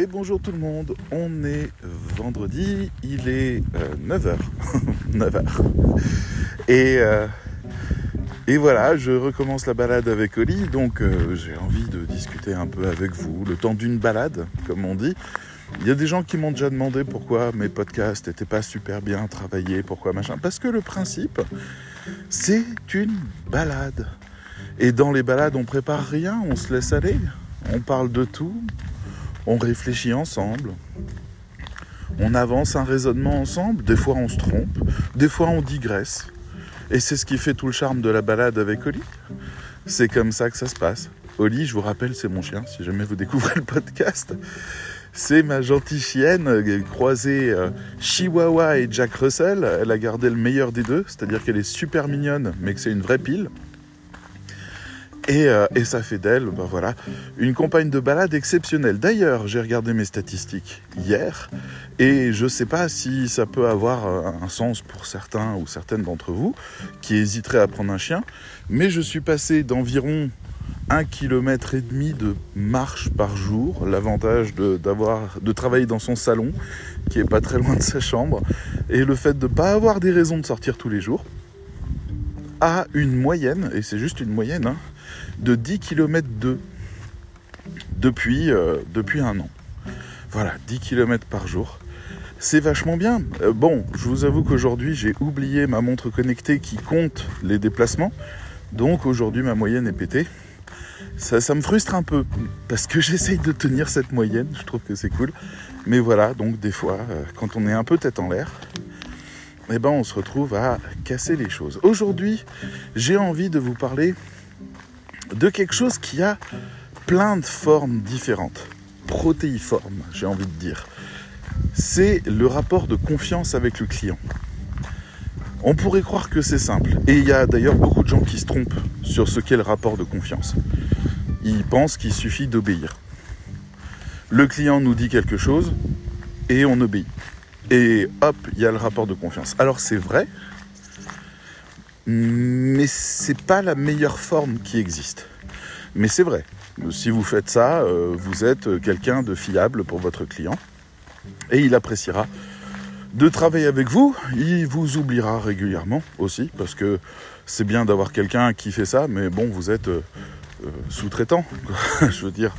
Et bonjour tout le monde, on est vendredi, il est 9h. 9h. Et, euh, et voilà, je recommence la balade avec Oli, donc euh, j'ai envie de discuter un peu avec vous, le temps d'une balade, comme on dit. Il y a des gens qui m'ont déjà demandé pourquoi mes podcasts n'étaient pas super bien travaillés, pourquoi machin. Parce que le principe, c'est une balade. Et dans les balades, on prépare rien, on se laisse aller. On parle de tout, on réfléchit ensemble, on avance un raisonnement ensemble, des fois on se trompe, des fois on digresse. Et c'est ce qui fait tout le charme de la balade avec Oli. C'est comme ça que ça se passe. Oli, je vous rappelle, c'est mon chien, si jamais vous découvrez le podcast. C'est ma gentille chienne euh, croisée euh, Chihuahua et Jack Russell. Elle a gardé le meilleur des deux, c'est-à-dire qu'elle est super mignonne, mais que c'est une vraie pile. Euh, et, ça fait d'elle, ben voilà, une compagne de balade exceptionnelle. D'ailleurs, j'ai regardé mes statistiques hier et je ne sais pas si ça peut avoir euh, un sens pour certains ou certaines d'entre vous qui hésiteraient à prendre un chien, mais je suis passé d'environ un kilomètre et demi de marche par jour, l'avantage de, de travailler dans son salon, qui est pas très loin de sa chambre, et le fait de ne pas avoir des raisons de sortir tous les jours, à une moyenne, et c'est juste une moyenne, hein, de 10 km de depuis, euh, depuis un an. Voilà, 10 km par jour. C'est vachement bien. Euh, bon, je vous avoue qu'aujourd'hui j'ai oublié ma montre connectée qui compte les déplacements. Donc aujourd'hui ma moyenne est pétée. Ça, ça me frustre un peu parce que j'essaye de tenir cette moyenne. Je trouve que c'est cool. Mais voilà, donc des fois, euh, quand on est un peu tête en l'air, eh ben on se retrouve à casser les choses. Aujourd'hui, j'ai envie de vous parler de quelque chose qui a plein de formes différentes, protéiformes, j'ai envie de dire. C'est le rapport de confiance avec le client. On pourrait croire que c'est simple, et il y a d'ailleurs beaucoup de gens qui se trompent sur ce qu'est le rapport de confiance. Ils pensent qu'il suffit d'obéir. Le client nous dit quelque chose et on obéit. Et hop, il y a le rapport de confiance. Alors c'est vrai, mais c'est pas la meilleure forme qui existe. Mais c'est vrai. Si vous faites ça, euh, vous êtes quelqu'un de fiable pour votre client et il appréciera de travailler avec vous. Il vous oubliera régulièrement aussi parce que c'est bien d'avoir quelqu'un qui fait ça, mais bon, vous êtes euh, euh, sous-traitant. Je veux dire,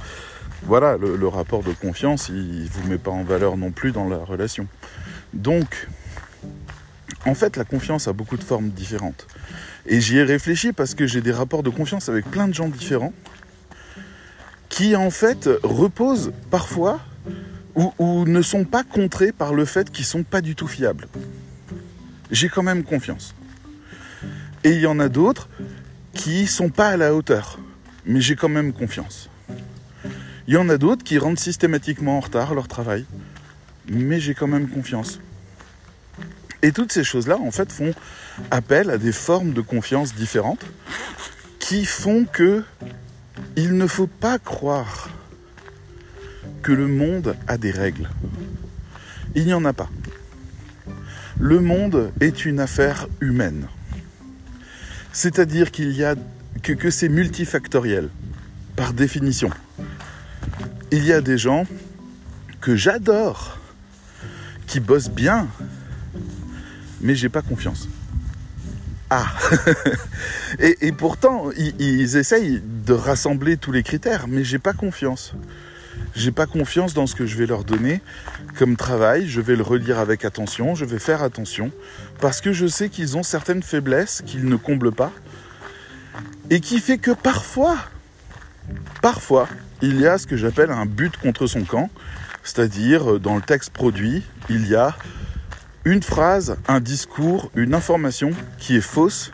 voilà, le, le, rapport de confiance, il ne vous met pas en valeur non plus dans la relation. Donc, en fait, la confiance a beaucoup de formes différentes. Et j'y ai réfléchi parce que j'ai des rapports de confiance avec plein de gens différents qui, en fait, reposent parfois ou, ne sont pas contrés par le fait qu'ils sont pas du tout fiables. J'ai quand même confiance. Et il y en a d'autres qui sont pas à la hauteur, mais j'ai quand même confiance. Il y en a d'autres qui rentrent systématiquement en retard leur travail, mais j'ai quand même confiance. Et toutes ces choses-là, en fait, font appel à des formes de confiance différentes qui font que il ne faut pas croire que le monde a des règles. Il n'y en a pas. Le monde est une affaire humaine. C'est-à-dire qu'il y a que, que c'est multifactoriel, par définition. Il y a des gens que j'adore, qui bossent bien, mais j'ai pas confiance. Ah et, pourtant, ils, essayent de rassembler tous les critères, mais j'ai pas confiance. J'ai pas confiance dans ce que je vais leur donner comme travail. Je vais le relire avec attention, je vais faire attention, parce que je sais qu'ils ont certaines faiblesses qu'ils ne comblent pas, et qui fait que parfois, parfois, il y a ce que j'appelle un but contre son camp, c'est-à-dire dans le texte produit, il y a une phrase, un discours, une information qui est fausse,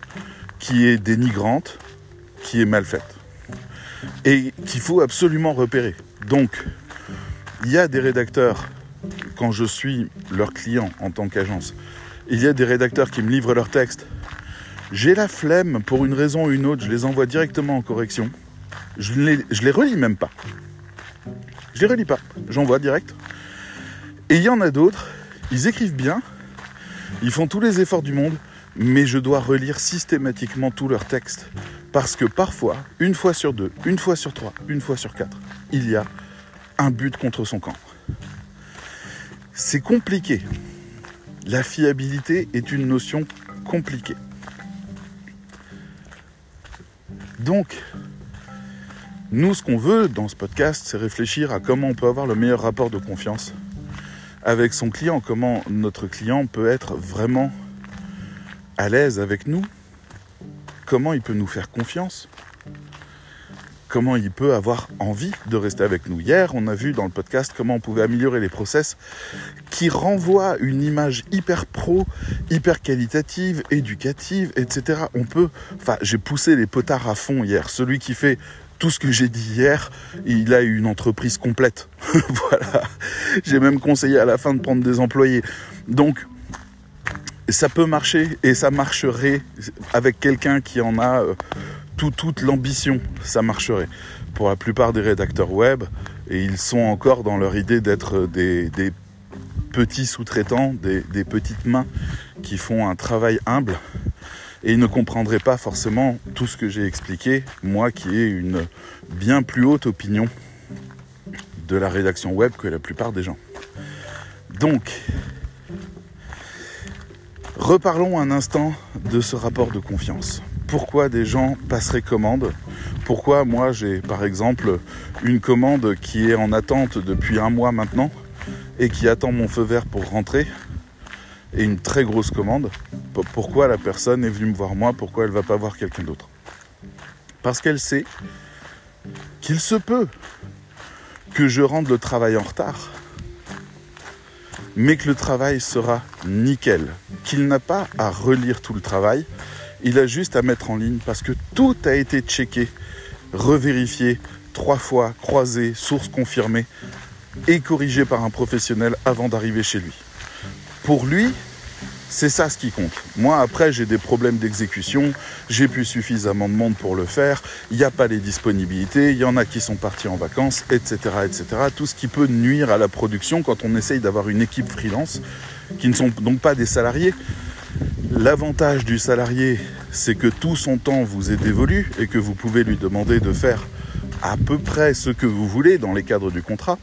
qui est dénigrante, qui est mal faite. Et qu'il faut absolument repérer. Donc, il y a des rédacteurs, quand je suis leur client en tant qu'agence, il y a des rédacteurs qui me livrent leur texte. J'ai la flemme pour une raison ou une autre, je les envoie directement en correction. Je les, je les relis même pas. Je les relis pas, j'envoie direct. Et il y en a d'autres, ils écrivent bien, ils font tous les efforts du monde, mais je dois relire systématiquement tous leurs textes. Parce que parfois, une fois sur deux, une fois sur trois, une fois sur quatre, il y a un but contre son camp. C'est compliqué. La fiabilité est une notion compliquée. Donc, nous, ce qu'on veut dans ce podcast, c'est réfléchir à comment on peut avoir le meilleur rapport de confiance avec son client, comment notre client peut être vraiment à l'aise avec nous, comment il peut nous faire confiance, comment il peut avoir envie de rester avec nous. Hier, on a vu dans le podcast comment on pouvait améliorer les process qui renvoient une image hyper pro, hyper qualitative, éducative, etc. On peut, j'ai poussé les potards à fond hier. Celui qui fait tout ce que j'ai dit hier, il a une entreprise complète. voilà. J'ai même conseillé à la fin de prendre des employés. Donc, ça peut marcher et ça marcherait avec quelqu'un qui en a euh, toute l'ambition. Ça marcherait. Pour la plupart des rédacteurs web, et ils sont encore dans leur idée d'être des, petits sous-traitants, des petites mains qui font un travail humble et ils ne comprendraient pas forcément tout ce que j'ai expliqué, moi qui ai une bien plus haute opinion de la rédaction web que la plupart des gens. Donc, reparlons un instant de ce rapport de confiance. Pourquoi des gens passeraient commande? Pourquoi moi j'ai par exemple une commande qui est en attente depuis un mois maintenant et qui attend mon feu vert pour rentrer et une très grosse commande, pourquoi la personne est venue me voir moi, pourquoi elle ne va pas voir quelqu'un d'autre. Parce qu'elle sait qu'il se peut que je rende le travail en retard, mais que le travail sera nickel, qu'il n'a pas à relire tout le travail, il a juste à mettre en ligne parce que tout a été checké, revérifié, trois fois, croisé, source confirmée et corrigé par un professionnel avant d'arriver chez lui. Pour lui, c'est ça ce qui compte. Moi, après, j'ai des problèmes d'exécution, j'ai plus suffisamment de monde pour le faire, il n'y a pas les disponibilités, il y en a qui sont partis en vacances, etc., etc. Tout ce qui peut nuire à la production quand on essaye d'avoir une équipe freelance, qui ne sont donc pas des salariés. L'avantage du salarié, c'est que tout son temps vous est dévolu et que vous pouvez lui demander de faire à peu près ce que vous voulez dans les cadres du contrat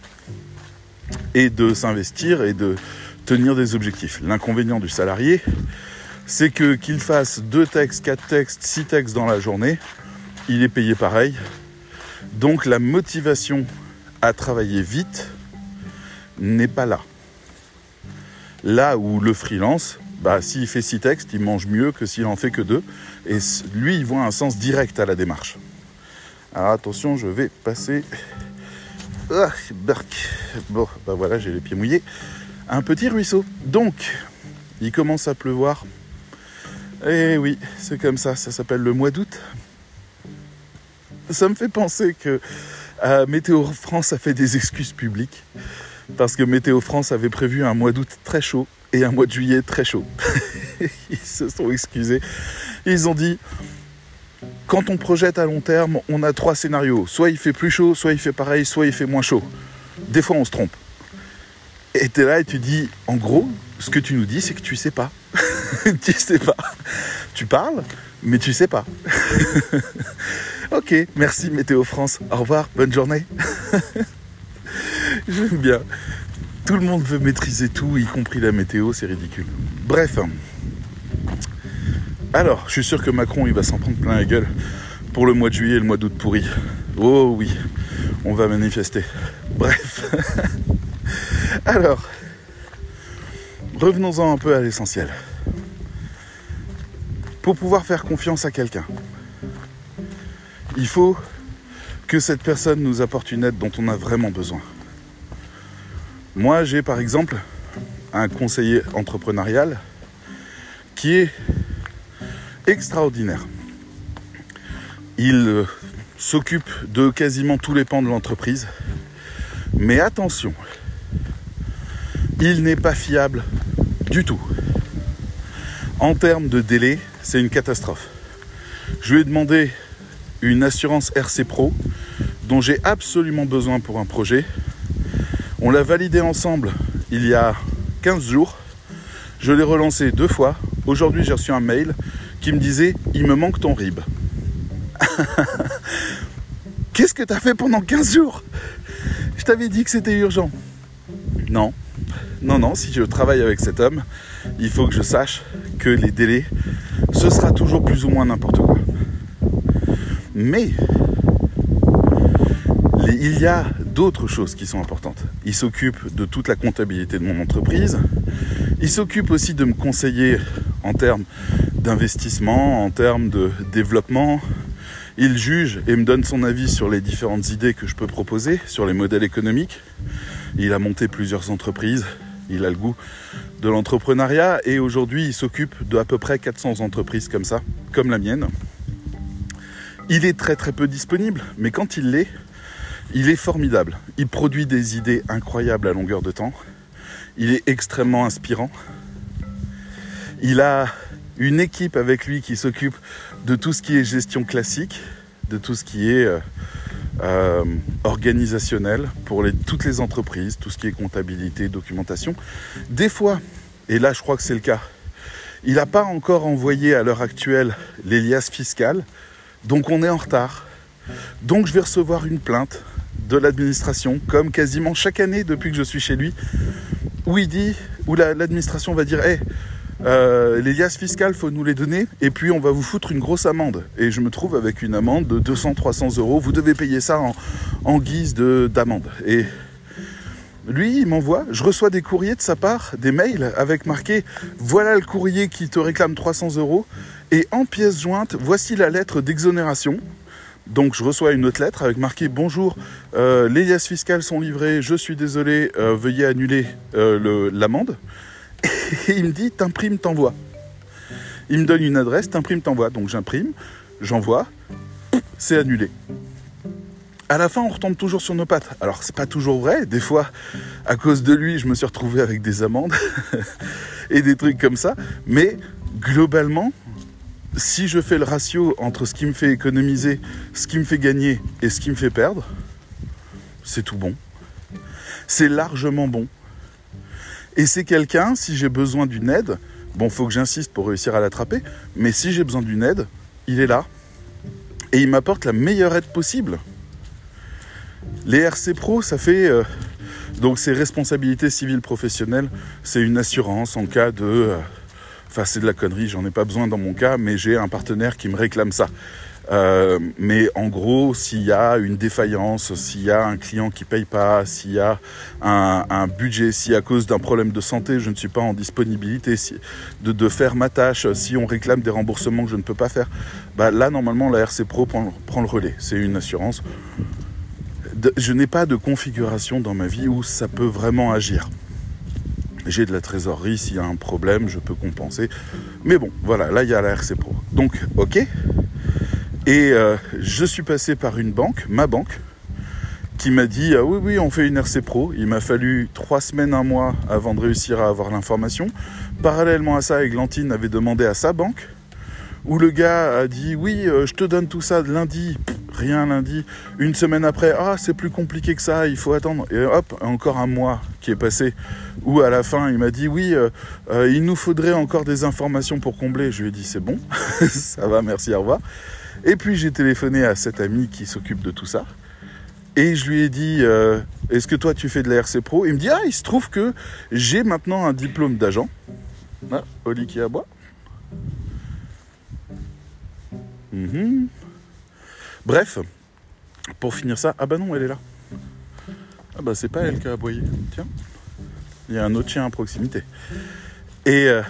et de s'investir et de tenir des objectifs. L'inconvénient du salarié, c'est que qu'il fasse deux textes, quatre textes, six textes dans la journée, il est payé pareil. Donc la motivation à travailler vite n'est pas là. Là où le freelance, bah, s'il fait six textes, il mange mieux que s'il en fait que deux. Et lui, il voit un sens direct à la démarche. Alors attention, je vais passer. Ah, bon, bah voilà, j'ai les pieds mouillés un petit ruisseau. Donc, il commence à pleuvoir. Et eh oui, c'est comme ça, ça s'appelle le mois d'août. Ça me fait penser que euh, Météo France a fait des excuses publiques parce que Météo France avait prévu un mois d'août très chaud et un mois de juillet très chaud. Ils se sont excusés. Ils ont dit quand on projette à long terme, on a trois scénarios. Soit il fait plus chaud, soit il fait pareil, soit il fait moins chaud. Des fois, on se trompe. Et tu es là et tu dis, en gros, ce que tu nous dis, c'est que tu sais pas. tu sais pas. Tu parles, mais tu sais pas. ok, merci Météo France. Au revoir, bonne journée. J'aime bien. Tout le monde veut maîtriser tout, y compris la météo, c'est ridicule. Bref. Alors, je suis sûr que Macron, il va s'en prendre plein la gueule pour le mois de juillet et le mois d'août pourri. Oh oui, on va manifester. Bref. Alors, revenons-en un peu à l'essentiel. Pour pouvoir faire confiance à quelqu'un, il faut que cette personne nous apporte une aide dont on a vraiment besoin. Moi, j'ai par exemple un conseiller entrepreneurial qui est extraordinaire. Il euh, s'occupe de quasiment tous les pans de l'entreprise. Mais attention, il n'est pas fiable du tout. En termes de délai, c'est une catastrophe. Je lui ai demandé une assurance RC Pro dont j'ai absolument besoin pour un projet. On l'a validé ensemble il y a 15 jours. Je l'ai relancé deux fois. Aujourd'hui, j'ai reçu un mail qui me disait Il me manque ton RIB. Qu'est-ce que tu as fait pendant 15 jours? Je t'avais dit que c'était urgent. Non, non, non, si je travaille avec cet homme, il faut que je sache que les délais, ce sera toujours plus ou moins n'importe quoi. Mais il y a d'autres choses qui sont importantes. Il s'occupe de toute la comptabilité de mon entreprise. Il s'occupe aussi de me conseiller en termes d'investissement, en termes de développement. Il juge et me donne son avis sur les différentes idées que je peux proposer, sur les modèles économiques. Il a monté plusieurs entreprises. Il a le goût de l'entrepreneuriat et aujourd'hui il s'occupe de à peu près 400 entreprises comme ça, comme la mienne. Il est très très peu disponible, mais quand il l'est, il est formidable. Il produit des idées incroyables à longueur de temps. Il est extrêmement inspirant. Il a une équipe avec lui qui s'occupe de tout ce qui est gestion classique, de tout ce qui est euh, pour toutes les entreprises, tout ce qui est comptabilité, documentation. Des fois, et là je crois que c'est le cas, il n'a pas encore envoyé à l'heure actuelle les liasses fiscales, donc on est en retard. Donc je vais recevoir une plainte de l'administration, comme quasiment chaque année depuis que je suis chez lui, où dit, où l'administration va dire, hé, euh, les liasses fiscales, faut nous les donner, et puis on va vous foutre une grosse amende. Et je me trouve avec une amende de 200-300 euros. Vous devez payer ça en, guise d'amende. Et lui, il m'envoie, je reçois des courriers de sa part, des mails avec marqué voilà le courrier qui te réclame 300 euros, et en pièce jointe, voici la lettre d'exonération. Donc je reçois une autre lettre avec marqué Bonjour, euh, les liasses fiscales sont livrées, je suis désolé, euh, veuillez annuler l'amende. Et il me dit T'imprimes, t'envoies. Il me donne une adresse, t'imprimes, t'envoies. Donc j'imprime, j'envoie, c'est annulé. À la fin, on retombe toujours sur nos pattes. Alors, c'est pas toujours vrai. Des fois, à cause de lui, je me suis retrouvé avec des amendes et des trucs comme ça. Mais globalement, si je fais le ratio entre ce qui me fait économiser, ce qui me fait gagner et ce qui me fait perdre, c'est tout bon. C'est largement bon. Et c'est quelqu'un, si j'ai besoin d'une aide, bon, faut que j'insiste pour réussir à l'attraper, mais si j'ai besoin d'une aide, il est là. Et il m'apporte la meilleure aide possible. Les RC Pro, ça fait. Euh, donc, c'est responsabilité civile professionnelle. C'est une assurance en cas de. Euh, Enfin, c'est de la connerie, j'en ai pas besoin dans mon cas, mais j'ai un partenaire qui me réclame ça. Euh, mais en gros, s'il y a une défaillance, s'il y a un client qui paye pas, s'il y a un, budget, si à cause d'un problème de santé, je ne suis pas en disponibilité de, faire ma tâche, si on réclame des remboursements que je ne peux pas faire, bah là, normalement, la RC Pro prend le relais. C'est une assurance. je n'ai pas de configuration dans ma vie où ça peut vraiment agir j'ai de la trésorerie, s'il y a un problème, je peux compenser. Mais bon, voilà, là, il y a la RC Pro. Donc, ok. Et euh, je suis passé par une banque, ma banque, qui m'a dit ah oui, oui, on fait une RC Pro. Il m'a fallu trois semaines, un mois avant de réussir à avoir l'information. Parallèlement à ça, Eglantine avait demandé à sa banque, où le gars a dit oui, euh, je te donne tout ça lundi rien lundi. Une semaine après, ah, c'est plus compliqué que ça, il faut attendre. Et hop, encore un mois qui est passé, où à la fin, il m'a dit, oui, euh, euh, il nous faudrait encore des informations pour combler. Je lui ai dit, c'est bon, ça va, merci, au revoir. Et puis j'ai téléphoné à cet ami qui s'occupe de tout ça. Et je lui ai dit, euh, est-ce que toi tu fais de la RC Pro? Il me dit, ah, il se trouve que j'ai maintenant un diplôme d'agent. Ah, Oli qui aboie. Mm Bref, pour finir ça, ah bah non, elle est là. Ah bah c'est pas elle qui a aboyé. Tiens, il y a un autre chien à proximité. Et, euh,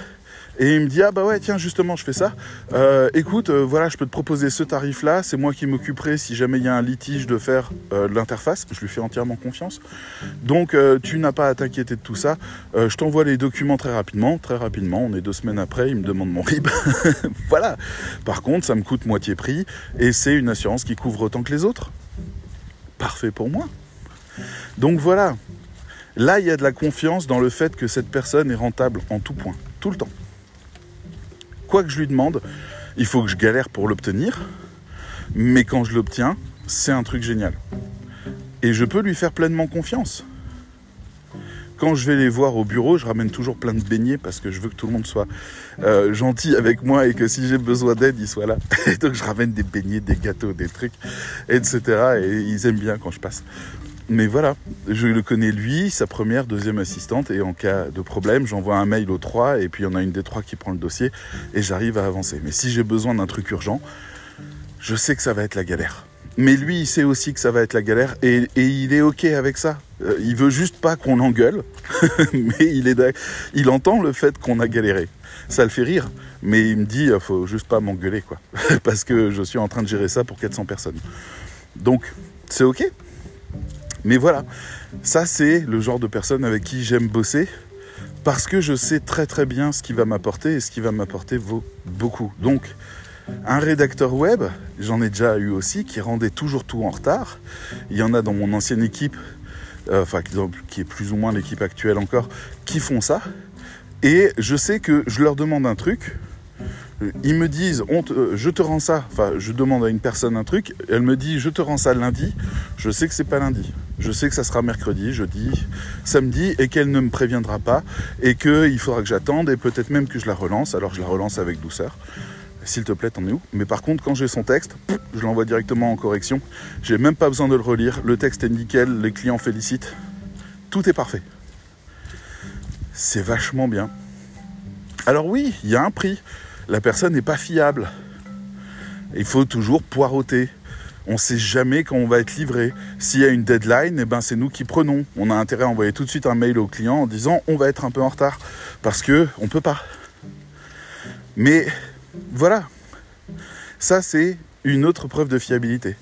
et il me dit ah bah ouais tiens justement je fais ça. Euh, écoute euh, voilà je peux te proposer ce tarif là. C'est moi qui m'occuperai si jamais il y a un litige de faire l'interface. Je lui fais entièrement confiance. Donc tu n'as pas à t'inquiéter de tout ça. je t'envoie les documents très rapidement. Très rapidement. On est deux semaines après. Il me demande mon RIB. voilà. Par contre ça me coûte moitié prix et c'est une assurance qui couvre autant que les autres. Parfait pour moi. Donc voilà. Là, il y a de la confiance dans le fait que cette personne est rentable en tout point, tout le temps quoi que je lui demande, il faut que je galère pour l'obtenir. Mais quand je l'obtiens, c'est un truc génial. Et je peux lui faire pleinement confiance. Quand je vais les voir au bureau, je ramène toujours plein de beignets parce que je veux que tout le monde soit euh, gentil avec moi et que si j'ai besoin d'aide, il soit là. donc je ramène des beignets, des gâteaux, des trucs, etc. Et ils aiment bien quand je passe. Mais voilà, je le connais lui, sa première, deuxième assistante, et en cas de problème, j'envoie un mail aux trois, et puis il y en a une des trois qui prend le dossier, et j'arrive à avancer. Mais si j'ai besoin d'un truc urgent, je sais que ça va être la galère. Mais lui, il sait aussi que ça va être la galère, et, il est ok avec ça. Euh, il veut juste pas qu'on l'engueule, mais il, est, il entend le fait qu'on a galéré. Ça le fait rire, mais il me dit, il faut juste pas m'engueuler, quoi. Parce que je suis en train de gérer ça pour 400 personnes. Donc, c'est ok. Mais voilà, ça c'est le genre de personne avec qui j'aime bosser parce que je sais très très bien ce qui va m'apporter et ce qui va m'apporter vaut beaucoup. Donc, un rédacteur web, j'en ai déjà eu aussi, qui rendait toujours tout en retard. Il y en a dans mon ancienne équipe, euh, enfin qui est plus ou moins l'équipe actuelle encore, qui font ça. Et je sais que je leur demande un truc, ils me disent euh, je te rends ça, enfin je demande à une personne un truc, elle me dit je te rends ça lundi, je sais que c'est pas lundi. Je sais que ça sera mercredi, jeudi, samedi et qu'elle ne me préviendra pas et qu'il faudra que j'attende et peut-être même que je la relance. Alors je la relance avec douceur. S'il te plaît, t'en es où? Mais par contre, quand j'ai son texte, je l'envoie directement en correction. J'ai même pas besoin de le relire. Le texte est nickel, les clients félicitent. Tout est parfait. C'est vachement bien. Alors oui, il y a un prix la personne n'est pas fiable. Il faut toujours poireauter. On ne sait jamais quand on va être livré. S'il y a une deadline, eh ben c'est nous qui prenons. On a intérêt à envoyer tout de suite un mail au client en disant on va être un peu en retard parce que on peut pas. Mais voilà, ça c'est une autre preuve de fiabilité.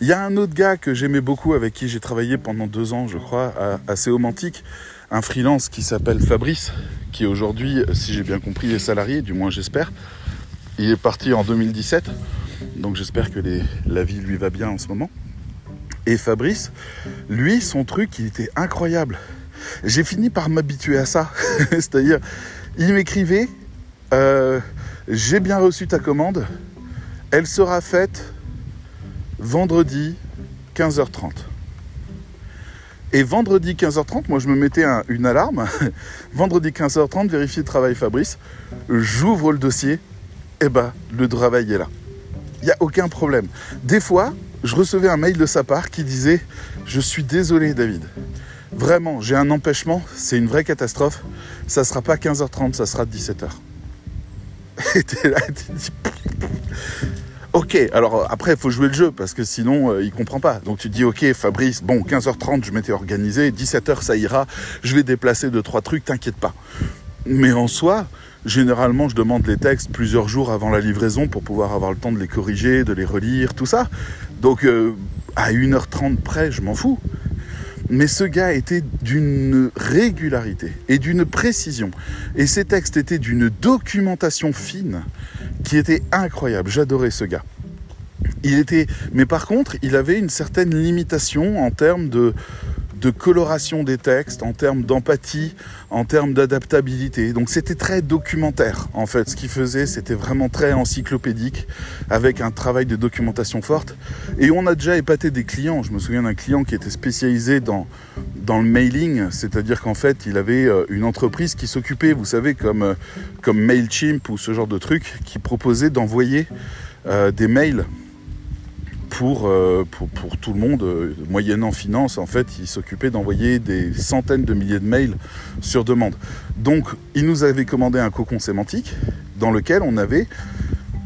Il y a un autre gars que j'aimais beaucoup avec qui j'ai travaillé pendant deux ans, je crois, à, à un freelance qui s'appelle Fabrice, qui aujourd'hui, si j'ai bien compris, est salarié, du moins j'espère. Il est parti en 2017, donc j'espère que la vie lui va bien en ce moment. Et Fabrice, lui, son truc, il était incroyable. J'ai fini par m'habituer à ça. C'est-à-dire, il m'écrivait, euh, j'ai bien reçu ta commande, elle sera faite vendredi 15h30. Et vendredi 15h30, moi je me mettais une alarme. vendredi 15h30, vérifier le travail Fabrice. J'ouvre le dossier. Et eh ben, le travail est là. Il n'y a aucun problème. Des fois, je recevais un mail de sa part qui disait Je suis désolé, David. Vraiment, j'ai un empêchement. C'est une vraie catastrophe. Ça sera pas 15h30, ça sera 17h. Et t'es là, Ok, alors euh, après, il faut jouer le jeu parce que sinon, euh, il comprend pas. Donc tu dis, ok, Fabrice, bon, 15h30, je m'étais organisé, 17h, ça ira, je vais déplacer deux, trois trucs, t'inquiète pas. Mais en soi, généralement, je demande les textes plusieurs jours avant la livraison pour pouvoir avoir le temps de les corriger, de les relire, tout ça. Donc, euh, à 1h30 près, je m'en fous. Mais ce gars était d'une régularité et d'une précision. Et ces textes étaient d'une documentation fine qui était incroyable. J'adorais ce gars. Il était, mais par contre, il avait une certaine limitation en termes de, de coloration des textes, en termes d'empathie, en termes d'adaptabilité. Donc c'était très documentaire en fait. Ce qu'il faisait, c'était vraiment très encyclopédique, avec un travail de documentation forte. Et on a déjà épaté des clients. Je me souviens d'un client qui était spécialisé dans, dans le mailing, c'est-à-dire qu'en fait, il avait euh, une entreprise qui s'occupait, vous savez, comme, euh, comme MailChimp ou ce genre de truc, qui proposait d'envoyer euh, des mails euh, pour, tout le monde, euh, moyennant finance, en fait, il s'occupait d'envoyer des centaines de milliers de mails sur demande. Donc, il nous avait commandé un cocon sémantique dans lequel on avait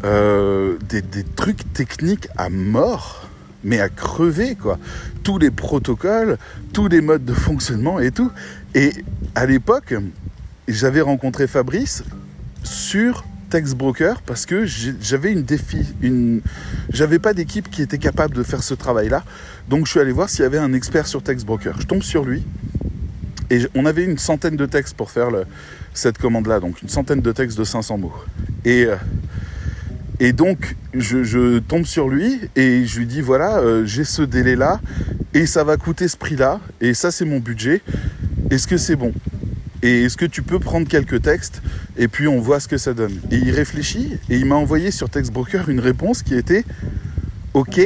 euh, des, des, trucs techniques à mort, mais à crever, quoi. Tous les protocoles, tous les modes de fonctionnement et tout. Et à l'époque, j'avais rencontré Fabrice sur Text Broker parce que j'avais une défi, une, j'avais pas d'équipe qui était capable de faire ce travail-là. Donc je suis allé voir s'il y avait un expert sur Text Broker. Je tombe sur lui et on avait une centaine de textes pour faire cette commande-là, donc une centaine de textes de 500 mots. Et euh, et donc je, tombe sur lui et je lui dis voilà, euh, j'ai ce délai-là et ça va coûter ce prix-là et ça c'est mon budget. Est-ce que c'est bon? Et est-ce que tu peux prendre quelques textes et puis on voit ce que ça donne Et il réfléchit et il m'a envoyé sur Textbroker une réponse qui était Ok,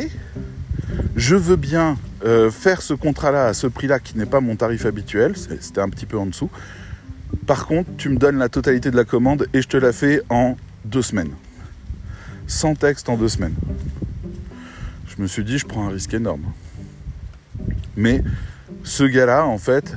je veux bien euh, faire ce contrat-là à ce prix-là qui n'est pas mon tarif habituel, c'était un petit peu en dessous. Par contre, tu me donnes la totalité de la commande et je te la fais en deux semaines. Sans texte en deux semaines. Je me suis dit, je prends un risque énorme. Mais ce gars-là, en fait,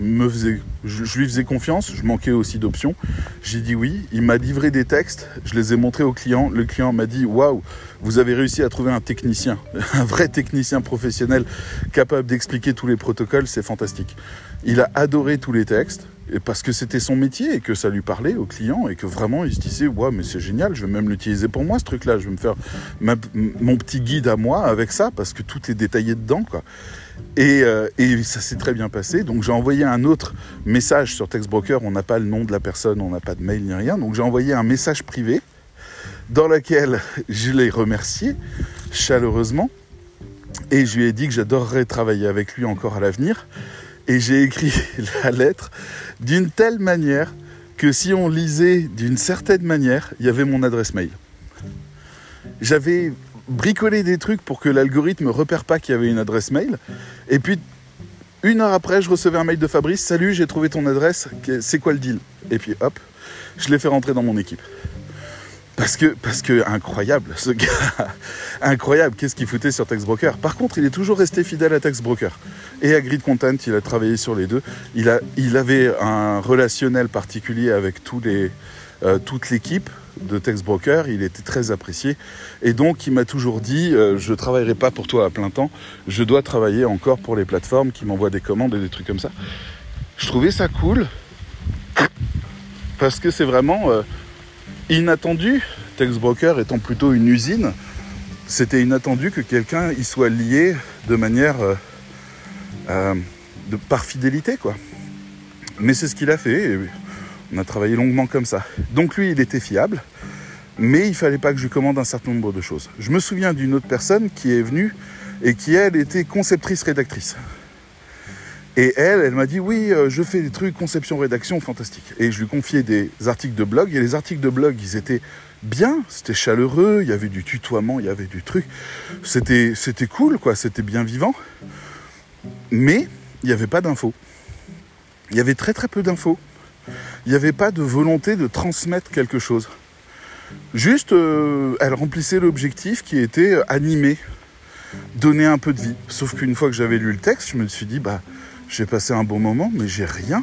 je, je lui faisais confiance, je manquais aussi d'options. J'ai dit oui, il m'a livré des textes, je les ai montrés au client. Le client m'a dit waouh, vous avez réussi à trouver un technicien, un vrai technicien professionnel capable d'expliquer tous les protocoles, c'est fantastique. Il a adoré tous les textes et parce que c'était son métier et que ça lui parlait au client et que vraiment il se disait waouh mais c'est génial, je vais même l'utiliser pour moi ce truc-là, je vais me faire mon petit guide à moi avec ça parce que tout est détaillé dedans quoi. Et, euh, et ça s'est très bien passé. Donc j'ai envoyé un autre message sur Textbroker. On n'a pas le nom de la personne, on n'a pas de mail ni rien. Donc j'ai envoyé un message privé dans lequel je l'ai remercié chaleureusement. Et je lui ai dit que j'adorerais travailler avec lui encore à l'avenir. Et j'ai écrit la lettre d'une telle manière que si on lisait d'une certaine manière, il y avait mon adresse mail. J'avais bricolé des trucs pour que l'algorithme repère pas qu'il y avait une adresse mail. Et puis, une heure après, je recevais un mail de Fabrice. Salut, j'ai trouvé ton adresse. C'est quoi le deal? Et puis, hop, je l'ai fait rentrer dans mon équipe. Parce que, parce que, incroyable, ce gars, incroyable, qu'est-ce qu'il foutait sur Textbroker. Par contre, il est toujours resté fidèle à Textbroker. Et à Grid Content, il a travaillé sur les deux. Il, a, il avait un relationnel particulier avec tous les, euh, toute l'équipe de Textbroker, il était très apprécié. Et donc, il m'a toujours dit, euh, je ne travaillerai pas pour toi à plein temps, je dois travailler encore pour les plateformes qui m'envoient des commandes et des trucs comme ça. Je trouvais ça cool, parce que c'est vraiment euh, inattendu. Textbroker étant plutôt une usine, c'était inattendu que quelqu'un y soit lié de manière euh, euh, par fidélité, quoi. Mais c'est ce qu'il a fait. On a travaillé longuement comme ça. Donc lui, il était fiable, mais il fallait pas que je commande un certain nombre de choses. Je me souviens d'une autre personne qui est venue et qui, elle, était conceptrice-rédactrice. Et elle, elle m'a dit oui, euh, je fais des trucs conception rédaction fantastique. Et je lui confiais des articles de blog. Et les articles de blog, ils étaient bien, c'était chaleureux, il y avait du tutoiement, il y avait du truc. C'était, c'était cool, quoi. C'était bien vivant. Mais il n'y avait pas d'infos. Il y avait très très peu d'infos. Il n'y avait pas de volonté de transmettre quelque chose. Juste, euh, elle remplissait l'objectif qui était animer, donner un peu de vie. Sauf qu'une fois que j'avais lu le texte, je me suis dit, bah, j'ai passé un bon moment, mais j'ai rien.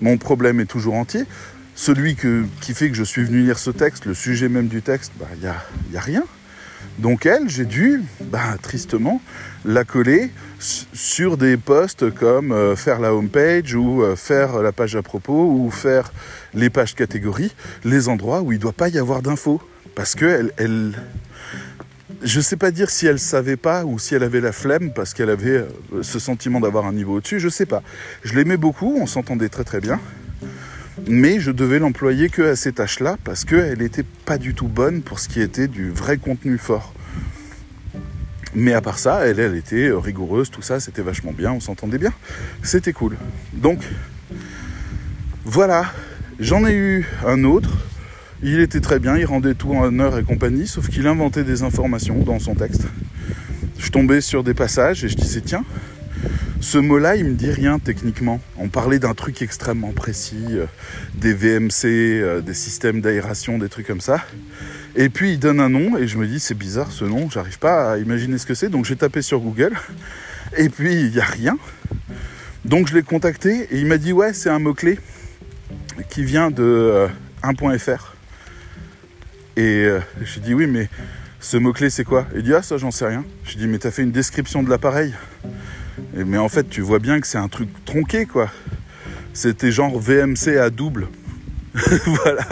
Mon problème est toujours entier. Celui qui fait que je suis venu lire ce texte, le sujet même du texte, bah, il n'y a, y a rien. Donc elle, j'ai dû, bah, tristement, la coller sur des postes comme euh, faire la homepage ou euh, faire la page à propos ou faire les pages catégories, les endroits où il ne doit pas y avoir d'infos. Parce que elle, elle, je ne sais pas dire si elle savait pas ou si elle avait la flemme parce qu'elle avait euh, ce sentiment d'avoir un niveau au-dessus, je ne sais pas. Je l'aimais beaucoup, on s'entendait très très bien. Mais je devais l'employer que à ces tâches-là parce qu'elle n'était pas du tout bonne pour ce qui était du vrai contenu fort. Mais à part ça, elle, elle était rigoureuse, tout ça, c'était vachement bien, on s'entendait bien. C'était cool. Donc, voilà, j'en ai eu un autre. Il était très bien, il rendait tout en heure et compagnie, sauf qu'il inventait des informations dans son texte. Je tombais sur des passages et je disais, tiens, ce mot-là, il me dit rien techniquement. On parlait d'un truc extrêmement précis, euh, des VMC, euh, des systèmes d'aération, des trucs comme ça. Et puis il donne un nom et je me dis c'est bizarre ce nom, j'arrive pas à imaginer ce que c'est. Donc j'ai tapé sur Google et puis il n'y a rien. Donc je l'ai contacté et il m'a dit ouais c'est un mot-clé qui vient de euh, 1.fr. Et euh, j'ai dit oui mais ce mot-clé c'est quoi? Il dit ah ça j'en sais rien. J'ai dit mais t'as fait une description de l'appareil. Mais en fait tu vois bien que c'est un truc tronqué quoi. C'était genre VMC à double. voilà.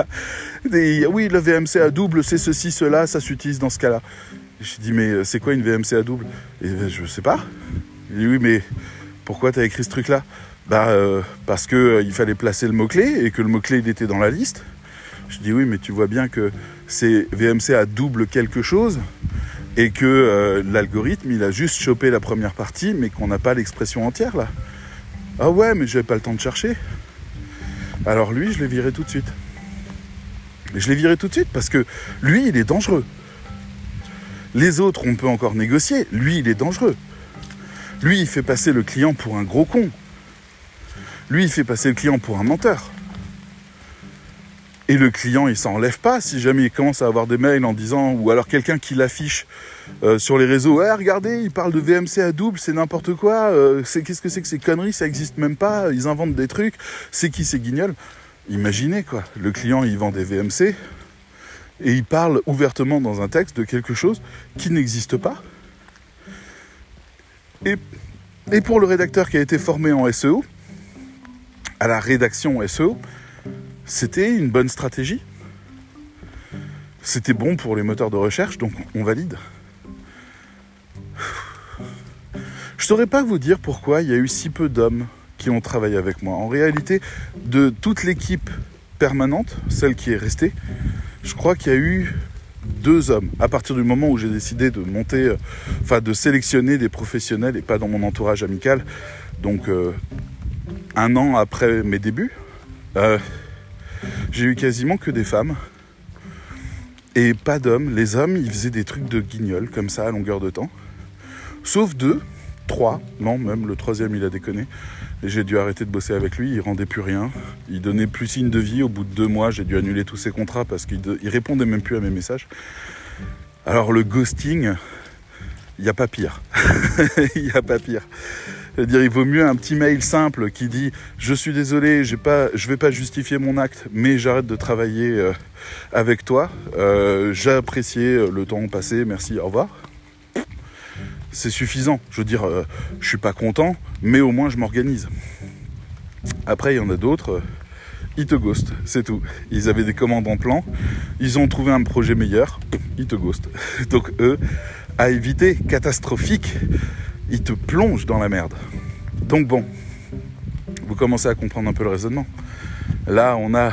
Oui, le VMC à double, c'est ceci, cela, ça s'utilise dans ce cas-là. Je dis, mais c'est quoi une VMC à double? Et je sais pas. Il dit, oui, mais pourquoi tu as écrit ce truc-là? Bah, euh, parce qu'il euh, fallait placer le mot-clé et que le mot-clé, il était dans la liste. Je dis, oui, mais tu vois bien que c'est VMC à double quelque chose et que euh, l'algorithme, il a juste chopé la première partie, mais qu'on n'a pas l'expression entière là. Ah ouais, mais j'avais pas le temps de chercher. Alors lui, je l'ai viré tout de suite. Je l'ai viré tout de suite parce que lui, il est dangereux. Les autres, on peut encore négocier. Lui, il est dangereux. Lui, il fait passer le client pour un gros con. Lui, il fait passer le client pour un menteur. Et le client, il s'en relève pas si jamais il commence à avoir des mails en disant, ou alors quelqu'un qui l'affiche euh, sur les réseaux, ouais, regardez, il parle de VMC à double, c'est n'importe quoi, euh, c'est qu'est-ce que c'est que ces conneries, ça existe même pas, ils inventent des trucs, c'est qui ces guignols? Imaginez quoi, le client il vend des VMC et il parle ouvertement dans un texte de quelque chose qui n'existe pas. Et pour le rédacteur qui a été formé en SEO, à la rédaction SEO, c'était une bonne stratégie. C'était bon pour les moteurs de recherche, donc on valide. Je ne saurais pas vous dire pourquoi il y a eu si peu d'hommes qui ont travaillé avec moi. En réalité, de toute l'équipe permanente, celle qui est restée, je crois qu'il y a eu deux hommes. À partir du moment où j'ai décidé de monter, euh, enfin de sélectionner des professionnels et pas dans mon entourage amical, donc euh, un an après mes débuts, euh, j'ai eu quasiment que des femmes et pas d'hommes. Les hommes, ils faisaient des trucs de guignol comme ça à longueur de temps. Sauf deux, trois, non, même le troisième, il a déconné. J'ai dû arrêter de bosser avec lui, il rendait plus rien. Il donnait plus signe de vie. Au bout de deux mois, j'ai dû annuler tous ses contrats parce qu'il ne répondait même plus à mes messages. Alors le ghosting, il n'y a pas pire. Il n'y a pas pire. C'est-à-dire, il vaut mieux un petit mail simple qui dit Je suis désolé, je ne vais pas justifier mon acte, mais j'arrête de travailler euh, avec toi. Euh, j'ai apprécié le temps passé, merci, au revoir. C'est suffisant. Je veux dire, euh, je suis pas content, mais au moins je m'organise. Après, il y en a d'autres, ils te ghostent, c'est tout. Ils avaient des commandes en plan, ils ont trouvé un projet meilleur, ils te ghostent. Donc, eux, à éviter, catastrophique il te plonge dans la merde. Donc bon, vous commencez à comprendre un peu le raisonnement. Là, on a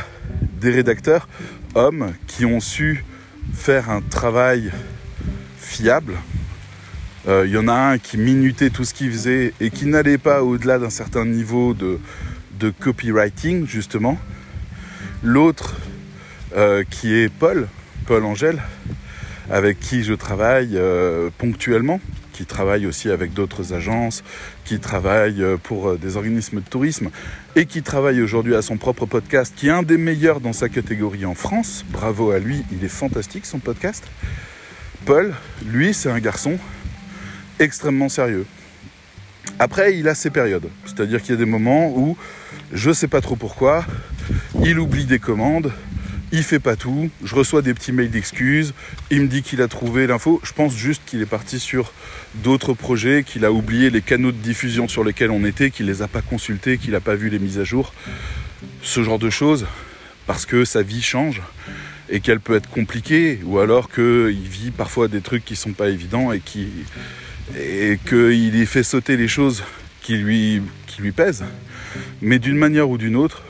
des rédacteurs, hommes, qui ont su faire un travail fiable. Il euh, y en a un qui minutait tout ce qu'il faisait et qui n'allait pas au-delà d'un certain niveau de, copywriting, justement. L'autre, euh, qui est Paul, Paul Angèle, avec qui je travaille euh, ponctuellement qui travaille aussi avec d'autres agences, qui travaille euh, pour euh, des organismes de tourisme et qui travaille aujourd'hui à son propre podcast, qui est un des meilleurs dans sa catégorie en France. Bravo à lui, il est fantastique son podcast. Paul, lui, c'est un garçon extrêmement sérieux. Après, il a ses périodes. C'est-à-dire qu'il y a des moments où, je ne sais pas trop pourquoi, il oublie des commandes, il fait pas tout, je reçois des petits mails d'excuses, il me dit qu'il a trouvé l'info, je pense juste qu'il est parti sur d'autres projets, qu'il a oublié les canaux de diffusion sur lesquels on était, qu'il les a pas consultés, qu'il n'a pas vu les mises à jour, ce genre de choses, parce que sa vie change et qu'elle peut être compliquée, ou alors qu'il vit parfois des trucs qui sont pas évidents et qui qu'il y fait sauter les choses qui lui, qui lui pèsent, mais d'une manière ou d'une autre,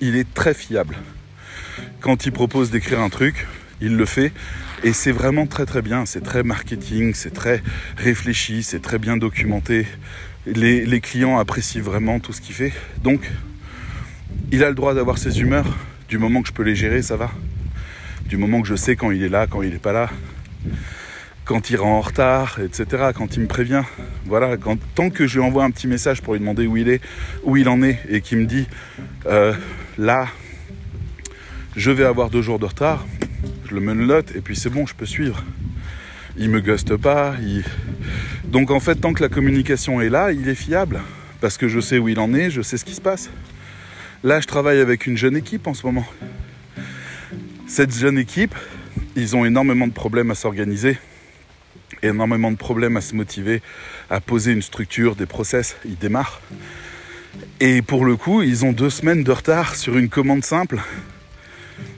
il est très fiable. Quand il propose d'écrire un truc, il le fait. Et c'est vraiment très très bien, c'est très marketing, c'est très réfléchi, c'est très bien documenté. Les, clients apprécient vraiment tout ce qu'il fait. Donc, il a le droit d'avoir ses humeurs. Du moment que je peux les gérer, ça va. Du moment que je sais quand il est là, quand il n'est pas là. Quand il rend en retard, etc. Quand il me prévient. Voilà, quand, tant que je lui envoie un petit message pour lui demander où il est, où il en est, et qu'il me dit euh, là, je vais avoir deux jours de retard, je le menote et puis c'est bon, je peux suivre. Il me guste pas. Donc en fait, tant que la communication est là, il est fiable. Parce que je sais où il en est, je sais ce qui se passe. Là, je travaille avec une jeune équipe en ce moment. Cette jeune équipe, ils ont énormément de problèmes à s'organiser, énormément de problèmes à se motiver, à poser une structure, des process. Ils démarrent. Et pour le coup, ils ont deux semaines de retard sur une commande simple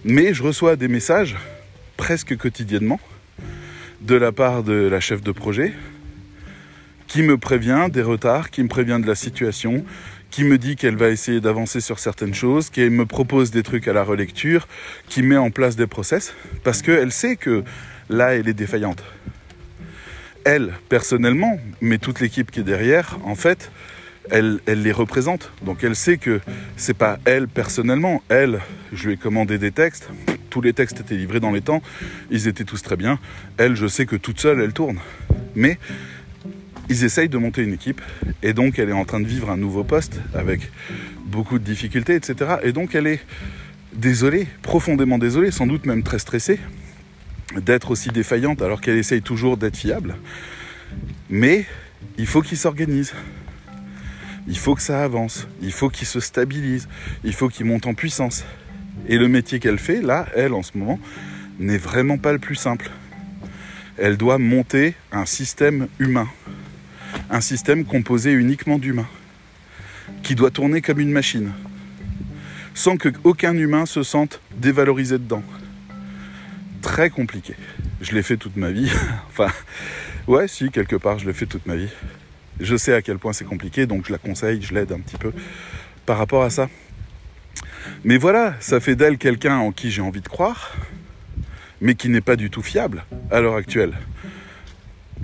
mais je reçois des messages presque quotidiennement de la part de la chef de projet qui me prévient des retards, qui me prévient de la situation, qui me dit qu'elle va essayer d'avancer sur certaines choses, qui me propose des trucs à la relecture, qui met en place des process, parce qu'elle sait que là, elle est défaillante. Elle, personnellement, mais toute l'équipe qui est derrière, en fait, elle, les représente. Donc elle sait que c'est pas elle personnellement. Elle, je lui ai commandé des textes. Tous les textes étaient livrés dans les temps. Ils étaient tous très bien. Elle, je sais que toute seule, elle tourne. Mais ils essayent de monter une équipe. Et donc elle est en train de vivre un nouveau poste avec beaucoup de difficultés, etc. Et donc elle est désolée, profondément désolée, sans doute même très stressée, d'être aussi défaillante alors qu'elle essaye toujours d'être fiable. Mais il faut qu'il s'organise. Il faut que ça avance. Il faut qu'il se stabilise. Il faut qu'il monte en puissance. Et le métier qu'elle fait, là, elle, en ce moment, n'est vraiment pas le plus simple. Elle doit monter un système humain. Un système composé uniquement d'humains. Qui doit tourner comme une machine. Sans qu'aucun humain se sente dévalorisé dedans. Très compliqué. Je l'ai fait toute ma vie. enfin, Ouais, si, quelque part, je le fais toute ma vie. Je sais à quel point c'est compliqué, donc je la conseille, je l'aide un petit peu par rapport à ça. Mais voilà, ça fait d'elle quelqu'un en qui j'ai envie de croire, mais qui n'est pas du tout fiable à l'heure actuelle.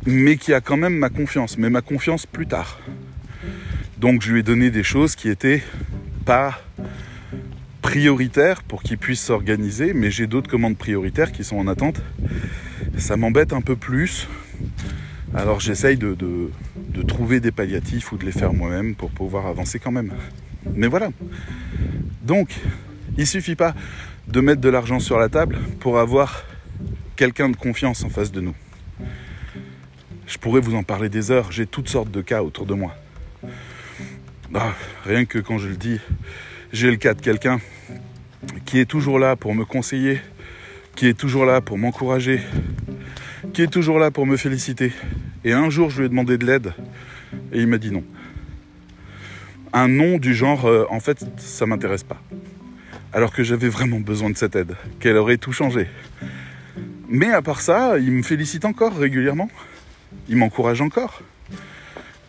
Mais qui a quand même ma confiance, mais ma confiance plus tard. Donc je lui ai donné des choses qui étaient pas prioritaires pour qu'il puisse s'organiser, mais j'ai d'autres commandes prioritaires qui sont en attente. Ça m'embête un peu plus alors j'essaye de, trouver des palliatifs ou de les faire moi-même pour pouvoir avancer quand même. Mais voilà. Donc, il suffit pas de mettre de l'argent sur la table pour avoir quelqu'un de confiance en face de nous. Je pourrais vous en parler des heures, j'ai toutes sortes de cas autour de moi. Ah, rien que quand je le dis, j'ai le cas de quelqu'un qui est toujours là pour me conseiller, qui est toujours là pour m'encourager, qui est toujours là pour me féliciter. Et un jour, je lui ai demandé de l'aide et il m'a dit non. Un non du genre, euh, en fait, ça m'intéresse pas. Alors que j'avais vraiment besoin de cette aide, qu'elle aurait tout changé. Mais à part ça, il me félicite encore régulièrement. Il m'encourage encore.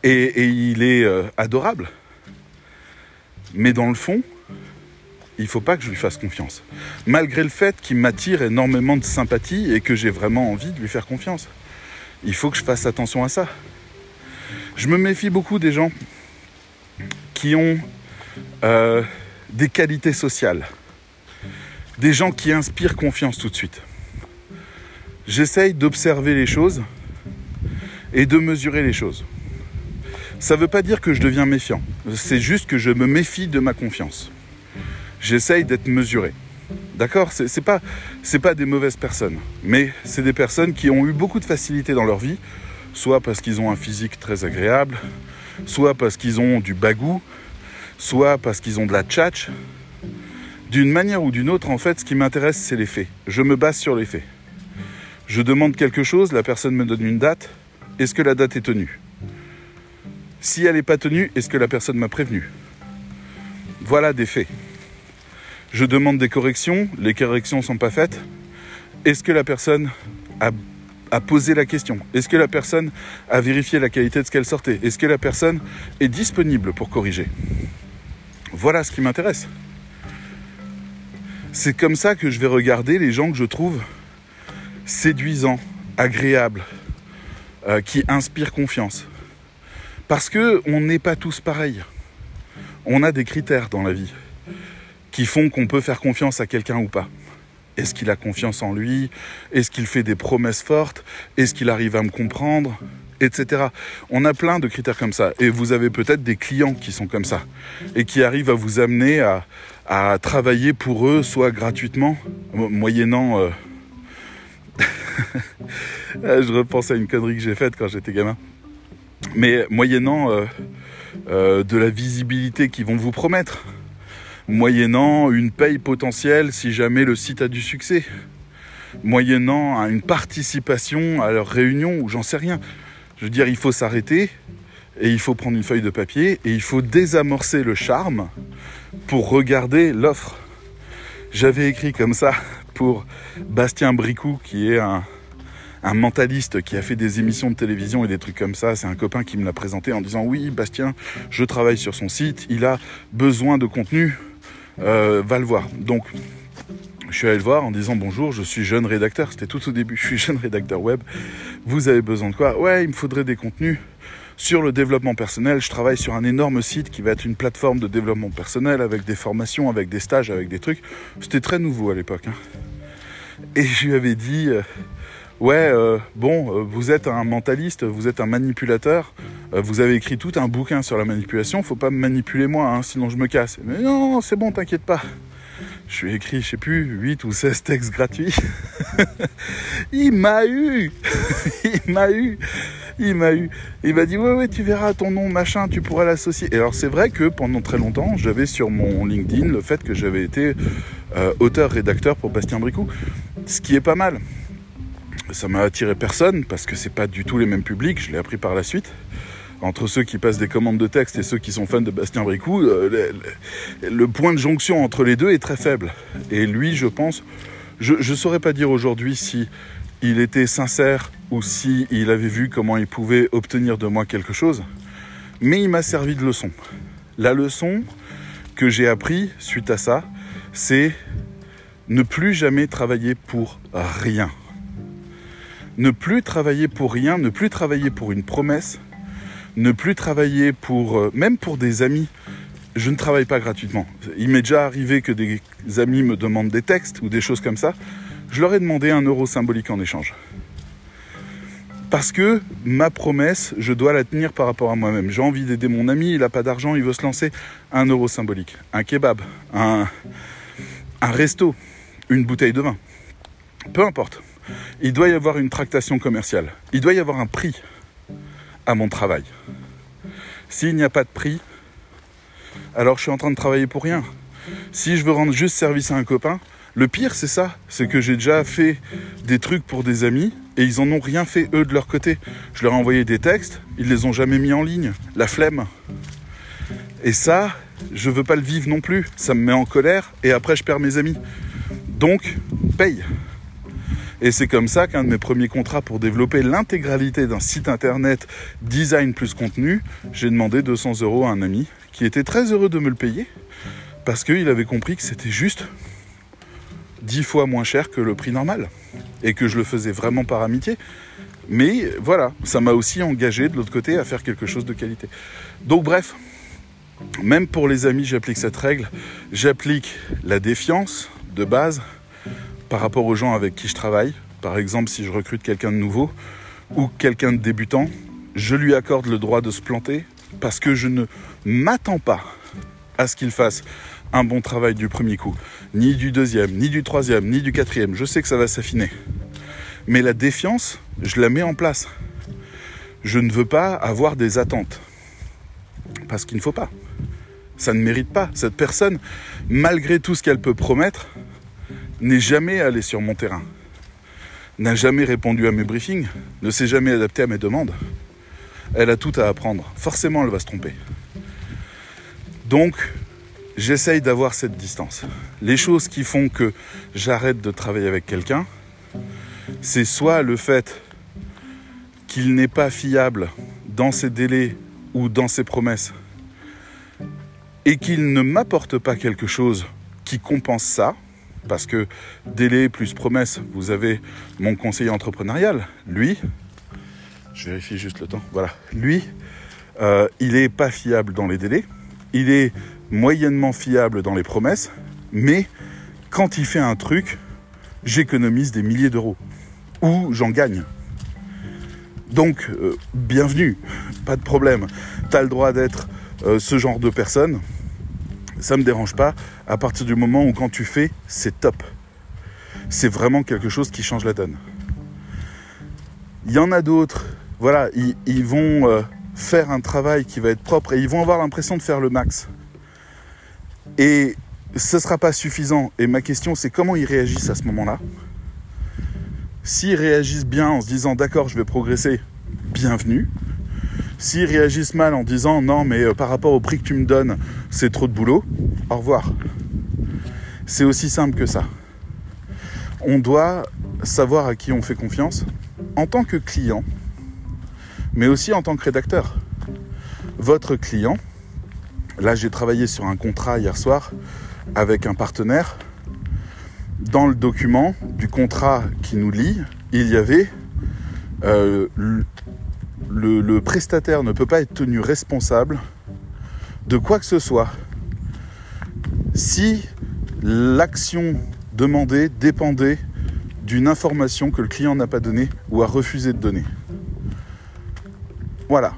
Et, il est euh, adorable. Mais dans le fond, il faut pas que je lui fasse confiance. Malgré le fait qu'il m'attire énormément de sympathie et que j'ai vraiment envie de lui faire confiance. Il faut que je fasse attention à ça. Je me méfie beaucoup des gens qui ont euh, des qualités sociales. Des gens qui inspirent confiance tout de suite. J'essaye d'observer les choses et de mesurer les choses. Ça ne veut pas dire que je deviens méfiant. C'est juste que je me méfie de ma confiance j'essaye d'être mesuré. D'accord C'est pas, pas des mauvaises personnes, mais c'est des personnes qui ont eu beaucoup de facilité dans leur vie, soit parce qu'ils ont un physique très agréable, soit parce qu'ils ont du bagou, soit parce qu'ils ont de la tchatch. D'une manière ou d'une autre, en fait, ce qui m'intéresse, c'est les faits. Je me base sur les faits. Je demande quelque chose, la personne me donne une date. Est-ce que la date est tenue? Si elle n'est pas tenue, est-ce que la personne m'a prévenu? Voilà des faits je demande des corrections, les corrections ne sont pas faites. Est-ce que la personne a, posé la question? Est-ce que la personne a vérifié la qualité de ce qu'elle sortait? Est-ce que la personne est disponible pour corriger? Voilà ce qui m'intéresse. C'est comme ça que je vais regarder les gens que je trouve séduisants, agréables, euh, qui inspirent confiance. Parce que on n'est pas tous pareils. On a des critères dans la vie qui font qu'on peut faire confiance à quelqu'un ou pas. Est-ce qu'il a confiance en lui? Est-ce qu'il fait des promesses fortes? Est-ce qu'il arrive à me comprendre? Etc. On a plein de critères comme ça. Et vous avez peut-être des clients qui sont comme ça. Et qui arrivent à vous amener à, travailler pour eux, soit gratuitement, moyennant... Euh, je repense à une connerie que j'ai faite quand j'étais gamin. Mais moyennant euh, euh, de la visibilité qu'ils vont vous promettre moyennant une paye potentielle si jamais le site a du succès, moyennant une participation à leur réunion ou j'en sais rien. Je veux dire, il faut s'arrêter et il faut prendre une feuille de papier et il faut désamorcer le charme pour regarder l'offre. J'avais écrit comme ça pour Bastien Bricou, qui est un, un mentaliste qui a fait des émissions de télévision et des trucs comme ça. C'est un copain qui me l'a présenté en disant oui, Bastien, je travaille sur son site, il a besoin de contenu. Euh, va le voir. Donc, je suis allé le voir en disant bonjour, je suis jeune rédacteur. C'était tout au début, je suis jeune rédacteur web. Vous avez besoin de quoi? Ouais, il me faudrait des contenus sur le développement personnel. Je travaille sur un énorme site qui va être une plateforme de développement personnel avec des formations, avec des stages, avec des trucs. C'était très nouveau à l'époque. Hein. Et je lui avais dit, euh, ouais, euh, bon, vous êtes un mentaliste, vous êtes un manipulateur, euh, vous avez écrit tout un bouquin sur la manipulation, faut pas me manipuler moi, hein, sinon je me casse. Mais non, c'est bon, t'inquiète pas. Je lui ai écrit, je sais plus, 8 ou 16 textes gratuits. il m'a eu Il m'a eu Il m'a eu. Il m'a dit, ouais, ouais, tu verras ton nom, machin, tu pourras l'associer. Et alors, c'est vrai que pendant très longtemps, j'avais sur mon LinkedIn le fait que j'avais été euh, auteur-rédacteur pour Bastien Bricou. Ce qui est pas mal. Ça m'a attiré personne parce que c'est pas du tout les mêmes publics, je l'ai appris par la suite entre ceux qui passent des commandes de texte et ceux qui sont fans de Bastien Bricou, euh, le, point de jonction entre les deux est très faible. Et lui, je pense, je ne saurais pas dire aujourd'hui si il était sincère ou si il avait vu comment il pouvait obtenir de moi quelque chose, mais il m'a servi de leçon. La leçon que j'ai appris suite à ça, c'est ne plus jamais travailler pour rien. Ne plus travailler pour rien, ne plus travailler pour une promesse, ne plus travailler pour, euh, même pour des amis, je ne travaille pas gratuitement. Il m'est déjà arrivé que des amis me demandent des textes ou des choses comme ça. Je leur ai demandé un euro symbolique en échange. Parce que ma promesse, je dois la tenir par rapport à moi-même. J'ai envie d'aider mon ami, il n'a pas d'argent, il veut se lancer. Un euro symbolique, un kebab, un, un resto, une bouteille de vin. Peu importe. Il doit y avoir une tractation commerciale. Il doit y avoir un prix à mon travail. S'il n'y a pas de prix, alors je suis en train de travailler pour rien. Si je veux rendre juste service à un copain, le pire c'est ça, c'est que j'ai déjà fait des trucs pour des amis et ils en ont rien fait eux de leur côté. Je leur ai envoyé des textes, ils les ont jamais mis en ligne, la flemme. Et ça, je veux pas le vivre non plus, ça me met en colère et après je perds mes amis. Donc, paye. Et c'est comme ça qu'un de mes premiers contrats pour développer l'intégralité d'un site internet design plus contenu, j'ai demandé 200 euros à un ami qui était très heureux de me le payer parce qu'il avait compris que c'était juste 10 fois moins cher que le prix normal et que je le faisais vraiment par amitié. Mais voilà, ça m'a aussi engagé de l'autre côté à faire quelque chose de qualité. Donc bref, même pour les amis, j'applique cette règle. J'applique la défiance de base, par rapport aux gens avec qui je travaille. Par exemple, si je recrute quelqu'un de nouveau ou quelqu'un de débutant, je lui accorde le droit de se planter parce que je ne m'attends pas à ce qu'il fasse un bon travail du premier coup, ni du deuxième, ni du troisième, ni du quatrième. Je sais que ça va s'affiner. Mais la défiance, je la mets en place. Je ne veux pas avoir des attentes. Parce qu'il ne faut pas. Ça ne mérite pas. Cette personne, malgré tout ce qu'elle peut promettre, n'est jamais allé sur mon terrain, n'a jamais répondu à mes briefings, ne s'est jamais adapté à mes demandes. Elle a tout à apprendre. Forcément, elle va se tromper. Donc, j'essaye d'avoir cette distance. Les choses qui font que j'arrête de travailler avec quelqu'un, c'est soit le fait qu'il n'est pas fiable dans ses délais ou dans ses promesses et qu'il ne m'apporte pas quelque chose qui compense ça, parce que délai plus promesse, vous avez mon conseiller entrepreneurial, lui, je vérifie juste le temps, voilà, lui, euh, il n'est pas fiable dans les délais, il est moyennement fiable dans les promesses, mais quand il fait un truc, j'économise des milliers d'euros, ou j'en gagne. Donc, euh, bienvenue, pas de problème, tu as le droit d'être euh, ce genre de personne, ça me dérange pas à partir du moment où quand tu fais, c'est top. C'est vraiment quelque chose qui change la donne. Il y en a d'autres, voilà, ils, vont euh, faire un travail qui va être propre et ils vont avoir l'impression de faire le max. Et ce ne sera pas suffisant. Et ma question, c'est comment ils réagissent à ce moment-là? S'ils réagissent bien en se disant d'accord, je vais progresser, bienvenue. S'ils réagissent mal en disant non, mais euh, par rapport au prix que tu me donnes, c'est trop de boulot, au revoir. C'est aussi simple que ça. On doit savoir à qui on fait confiance en tant que client, mais aussi en tant que rédacteur. Votre client, là j'ai travaillé sur un contrat hier soir avec un partenaire. Dans le document du contrat qui nous lie, il y avait euh, le, prestataire ne peut pas être tenu responsable de quoi que ce soit si l'action demandée dépendait d'une information que le client n'a pas donnée ou a refusé de donner. Voilà.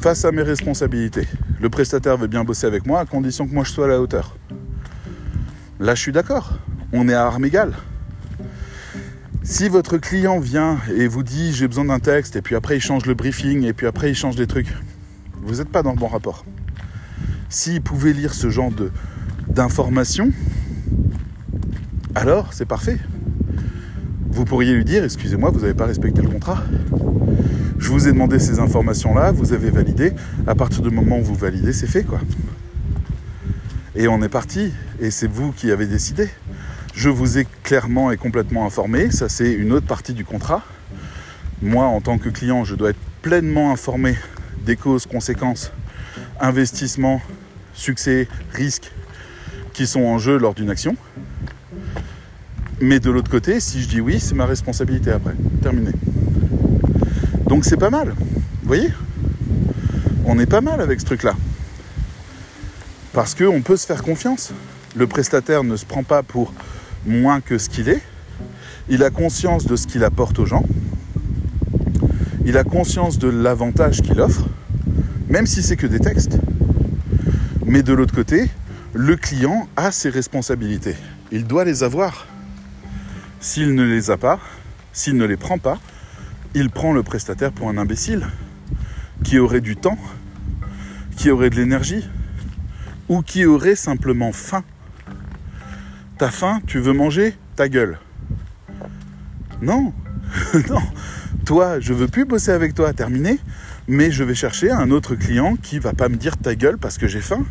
Face à mes responsabilités, le prestataire veut bien bosser avec moi à condition que moi je sois à la hauteur. Là, je suis d'accord. On est à armes égales. Si votre client vient et vous dit j'ai besoin d'un texte, et puis après il change le briefing, et puis après il change des trucs, vous n'êtes pas dans le bon rapport. S'il pouvait lire ce genre d'informations, alors c'est parfait. Vous pourriez lui dire, excusez-moi, vous n'avez pas respecté le contrat. Je vous ai demandé ces informations-là, vous avez validé. À partir du moment où vous validez, c'est fait, quoi. Et on est parti. Et c'est vous qui avez décidé. Je vous ai clairement et complètement informé, ça c'est une autre partie du contrat. Moi, en tant que client, je dois être pleinement informé des causes, conséquences, investissements, succès, risques qui sont en jeu lors d'une action. Mais de l'autre côté, si je dis oui, c'est ma responsabilité après. Terminé. Donc c'est pas mal. Vous voyez? On est pas mal avec ce truc-là. Parce qu'on peut se faire confiance. Le prestataire ne se prend pas pour moins que ce qu'il est. Il a conscience de ce qu'il apporte aux gens. Il a conscience de l'avantage qu'il offre, même si c'est que des textes. Mais de l'autre côté, le client a ses responsabilités. Il doit les avoir. S'il ne les a pas, s'il ne les prend pas, il prend le prestataire pour un imbécile qui aurait du temps, qui aurait de l'énergie, ou qui aurait simplement faim T'as faim, tu veux manger, ta gueule. Non, non. Toi, je veux plus bosser avec toi, terminé. Mais je vais chercher un autre client qui va pas me dire ta gueule parce que j'ai faim,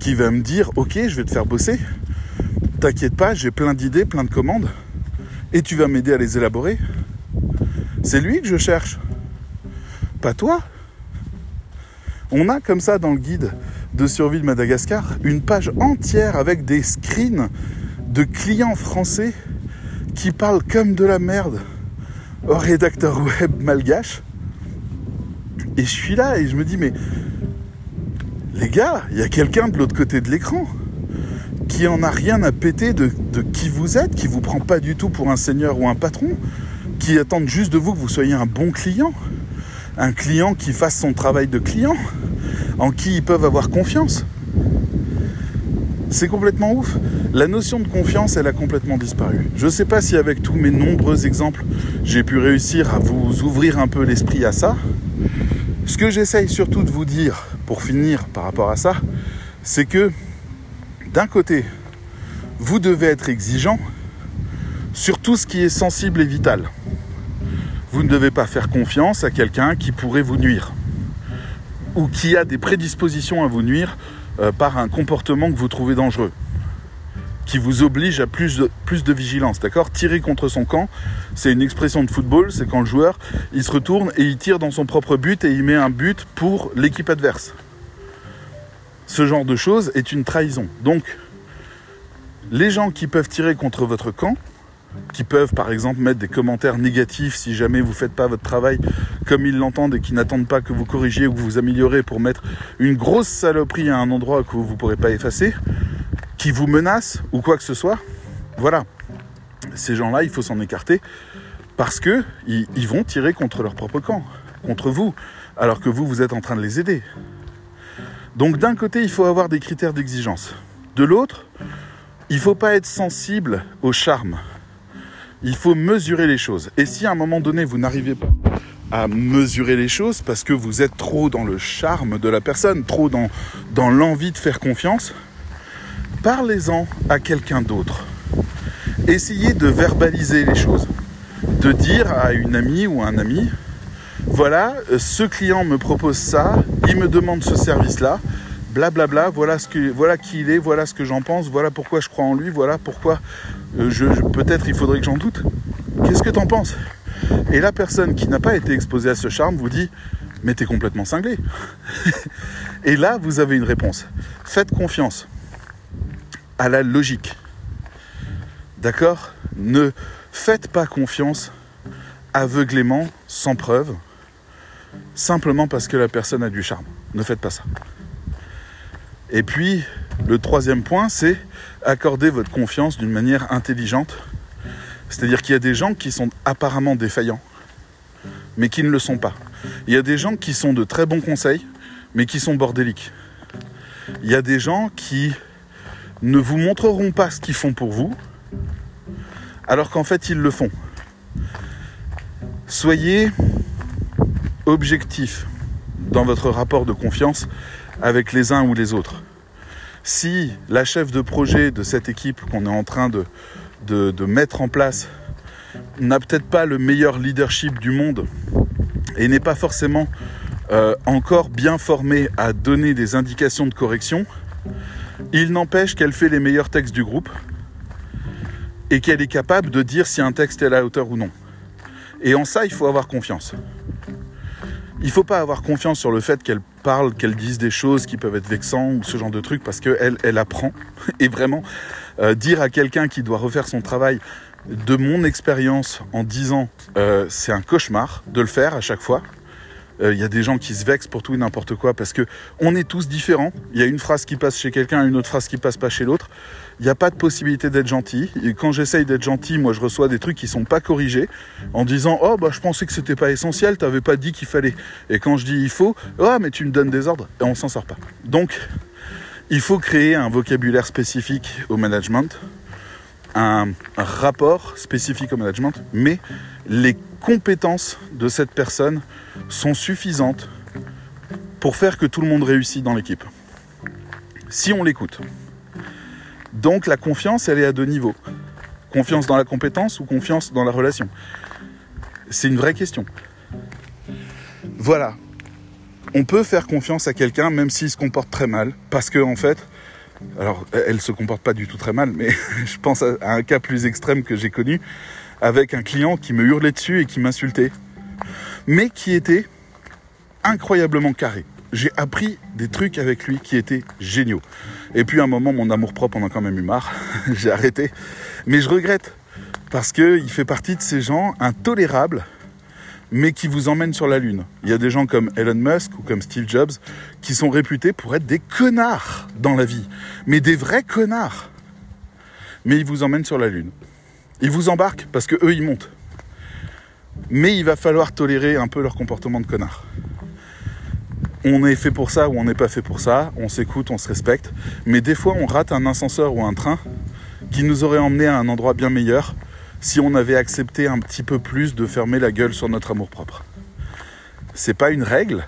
qui va me dire ok, je vais te faire bosser. T'inquiète pas, j'ai plein d'idées, plein de commandes, et tu vas m'aider à les élaborer. C'est lui que je cherche, pas toi. On a comme ça dans le guide de survie de Madagascar une page entière avec des screens de clients français qui parlent comme de la merde au rédacteur web malgache. Et je suis là et je me dis, mais les gars, il y a quelqu'un de l'autre côté de l'écran qui en a rien à péter de, qui vous êtes, qui vous prend pas du tout pour un seigneur ou un patron, qui attendent juste de vous que vous soyez un bon client, un client qui fasse son travail de client, en qui ils peuvent avoir confiance. C'est complètement ouf. La notion de confiance, elle a complètement disparu. Je ne sais pas si avec tous mes nombreux exemples, j'ai pu réussir à vous ouvrir un peu l'esprit à ça. Ce que j'essaye surtout de vous dire, pour finir par rapport à ça, c'est que d'un côté, vous devez être exigeant sur tout ce qui est sensible et vital. Vous ne devez pas faire confiance à quelqu'un qui pourrait vous nuire ou qui a des prédispositions à vous nuire euh, par un comportement que vous trouvez dangereux, qui vous oblige à plus de, plus de vigilance, d'accord? Tirer contre son camp, c'est une expression de football, c'est quand le joueur, il se retourne et il tire dans son propre but et il met un but pour l'équipe adverse. Ce genre de choses est une trahison. Donc, les gens qui peuvent tirer contre votre camp, qui peuvent par exemple mettre des commentaires négatifs si jamais vous ne faites pas votre travail comme ils l'entendent et qui n'attendent pas que vous corrigiez ou que vous améliorez pour mettre une grosse saloperie à un endroit que vous ne pourrez pas effacer, qui vous menacent ou quoi que ce soit. Voilà. Ces gens-là, il faut s'en écarter parce que ils vont tirer contre leur propre camp, contre vous, alors que vous, vous êtes en train de les aider. Donc d'un côté, il faut avoir des critères d'exigence. De l'autre, il ne faut pas être sensible au charme. Il faut mesurer les choses. Et si à un moment donné, vous n'arrivez pas à mesurer les choses parce que vous êtes trop dans le charme de la personne, trop dans, l'envie de faire confiance, parlez-en à quelqu'un d'autre. Essayez de verbaliser les choses. De dire à une amie ou un ami, voilà, ce client me propose ça, il me demande ce service-là, blablabla, voilà, voilà qui il est, voilà ce que j'en pense, voilà pourquoi je crois en lui, voilà pourquoi euh, je, peut-être il faudrait que j'en doute. Qu'est-ce que t'en penses? Et la personne qui n'a pas été exposée à ce charme vous dit mais t'es complètement cinglé. Et là, vous avez une réponse. Faites confiance à la logique. D'accord? Ne faites pas confiance aveuglément, sans preuve, simplement parce que la personne a du charme. Ne faites pas ça. Et puis, le troisième point, c'est accorder votre confiance d'une manière intelligente. C'est-à-dire qu'il y a des gens qui sont apparemment défaillants, mais qui ne le sont pas. Il y a des gens qui sont de très bons conseils, mais qui sont bordéliques. Il y a des gens qui ne vous montreront pas ce qu'ils font pour vous, alors qu'en fait ils le font. Soyez objectif dans votre rapport de confiance avec les uns ou les autres. Si la chef de projet de cette équipe qu'on est en train de, mettre en place n'a peut-être pas le meilleur leadership du monde et n'est pas forcément euh, encore bien formée à donner des indications de correction, il n'empêche qu'elle fait les meilleurs textes du groupe et qu'elle est capable de dire si un texte est à la hauteur ou non. Et en ça, il faut avoir confiance. Il ne faut pas avoir confiance sur le fait qu'elle parle, qu'elle dise des choses qui peuvent être vexantes ou ce genre de trucs parce qu'elle elle apprend. Et vraiment, euh, dire à quelqu'un qui doit refaire son travail, de mon expérience en 10 ans, euh, c'est un cauchemar de le faire à chaque fois. Il euh, y a des gens qui se vexent pour tout et n'importe quoi parce que on est tous différents. Il y a une phrase qui passe chez quelqu'un, une autre phrase qui passe pas chez l'autre. Il n'y a pas de possibilité d'être gentil. Quand j'essaye d'être gentil, moi je reçois des trucs qui sont pas corrigés en disant Oh bah je pensais que c'était pas essentiel, t'avais pas dit qu'il fallait. Et quand je dis il faut, oh mais tu me donnes des ordres et on s'en sort pas. Donc il faut créer un vocabulaire spécifique au management, un, un rapport spécifique au management, mais les compétences de cette personne sont suffisantes pour faire que tout le monde réussit dans l'équipe. Si on l'écoute. Donc la confiance, elle est à deux niveaux. Confiance dans la compétence ou confiance dans la relation? C'est une vraie question. Voilà. On peut faire confiance à quelqu'un même s'il se comporte très mal. Parce que en fait, alors elle se comporte pas du tout très mal, mais je pense à un cas plus extrême que j'ai connu avec un client qui me hurlait dessus et qui m'insultait. Mais qui était incroyablement carré j'ai appris des trucs avec lui qui étaient géniaux. Et puis à un moment, mon amour propre en a quand même eu marre. j'ai arrêté. Mais je regrette parce qu'il fait partie de ces gens intolérables, mais qui vous emmènent sur la lune. Il y a des gens comme Elon Musk ou comme Steve Jobs qui sont réputés pour être des connards dans la vie, mais des vrais connards. Mais ils vous emmènent sur la lune. Ils vous embarquent parce que eux ils montent. Mais il va falloir tolérer un peu leur comportement de connard on est fait pour ça ou on n'est pas fait pour ça, on s'écoute, on se respecte, mais des fois on rate un ascenseur ou un train qui nous aurait emmené à un endroit bien meilleur si on avait accepté un petit peu plus de fermer la gueule sur notre amour propre. C'est pas une règle,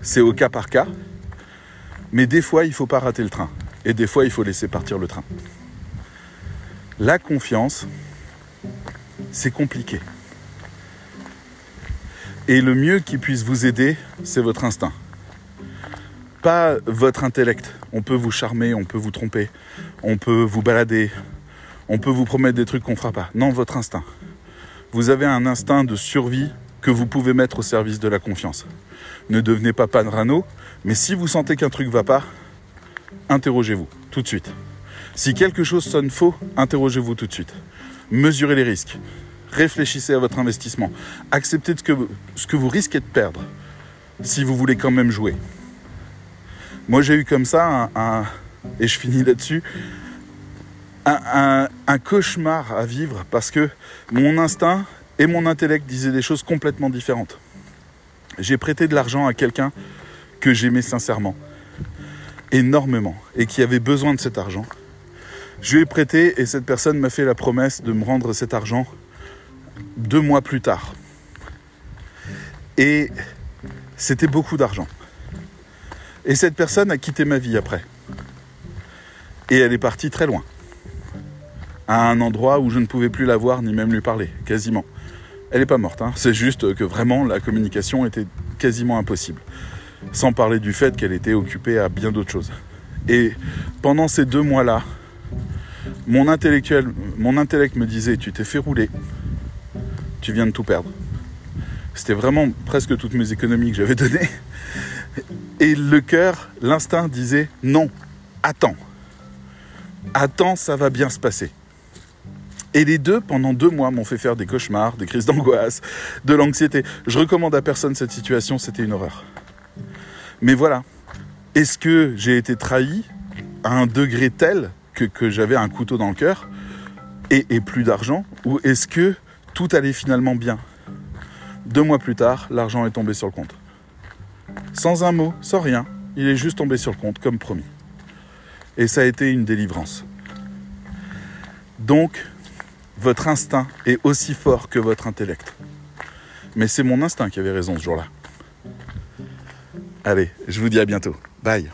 c'est au cas par cas, mais des fois il faut pas rater le train et des fois il faut laisser partir le train. La confiance, c'est compliqué. Et le mieux qui puisse vous aider, c'est votre instinct pas votre intellect. On peut vous charmer, on peut vous tromper, on peut vous balader, on peut vous promettre des trucs qu'on fera pas. Non, votre instinct. Vous avez un instinct de survie que vous pouvez mettre au service de la confiance. Ne devenez pas panerano, mais si vous sentez qu'un truc va pas, interrogez-vous tout de suite. Si quelque chose sonne faux, interrogez-vous tout de suite. Mesurez les risques. Réfléchissez à votre investissement. Acceptez ce que vous risquez de perdre si vous voulez quand même jouer. Moi, j'ai eu comme ça un, et je finis là-dessus, un, cauchemar à vivre parce que mon instinct et mon intellect disaient des choses complètement différentes. J'ai prêté de l'argent à quelqu'un que j'aimais sincèrement, énormément, et qui avait besoin de cet argent. Je lui ai prêté et cette personne m'a fait la promesse de me rendre cet argent deux mois plus tard. Et c'était beaucoup d'argent. Et cette personne a quitté ma vie après. Et elle est partie très loin. À un endroit où je ne pouvais plus la voir ni même lui parler, quasiment. Elle n'est pas morte, hein. c'est juste que vraiment la communication était quasiment impossible. Sans parler du fait qu'elle était occupée à bien d'autres choses. Et pendant ces deux mois-là, mon, intellectuel, mon intellect me disait Tu t'es fait rouler, tu viens de tout perdre. C'était vraiment presque toutes mes économies que j'avais données. Et le cœur, l'instinct disait non, attends. Attends, ça va bien se passer. Et les deux, pendant deux mois, m'ont fait faire des cauchemars, des crises d'angoisse, de l'anxiété. Je recommande à personne cette situation, c'était une horreur. Mais voilà. Est-ce que j'ai été trahi à un degré tel que, j'avais un couteau dans le cœur et, et plus d'argent? Ou est-ce que tout allait finalement bien? Deux mois plus tard, l'argent est tombé sur le compte. Sans un mot, sans rien, il est juste tombé sur le compte, comme promis. Et ça a été une délivrance. Donc, votre instinct est aussi fort que votre intellect. Mais c'est mon instinct qui avait raison ce jour-là. Allez, je vous dis à bientôt. Bye.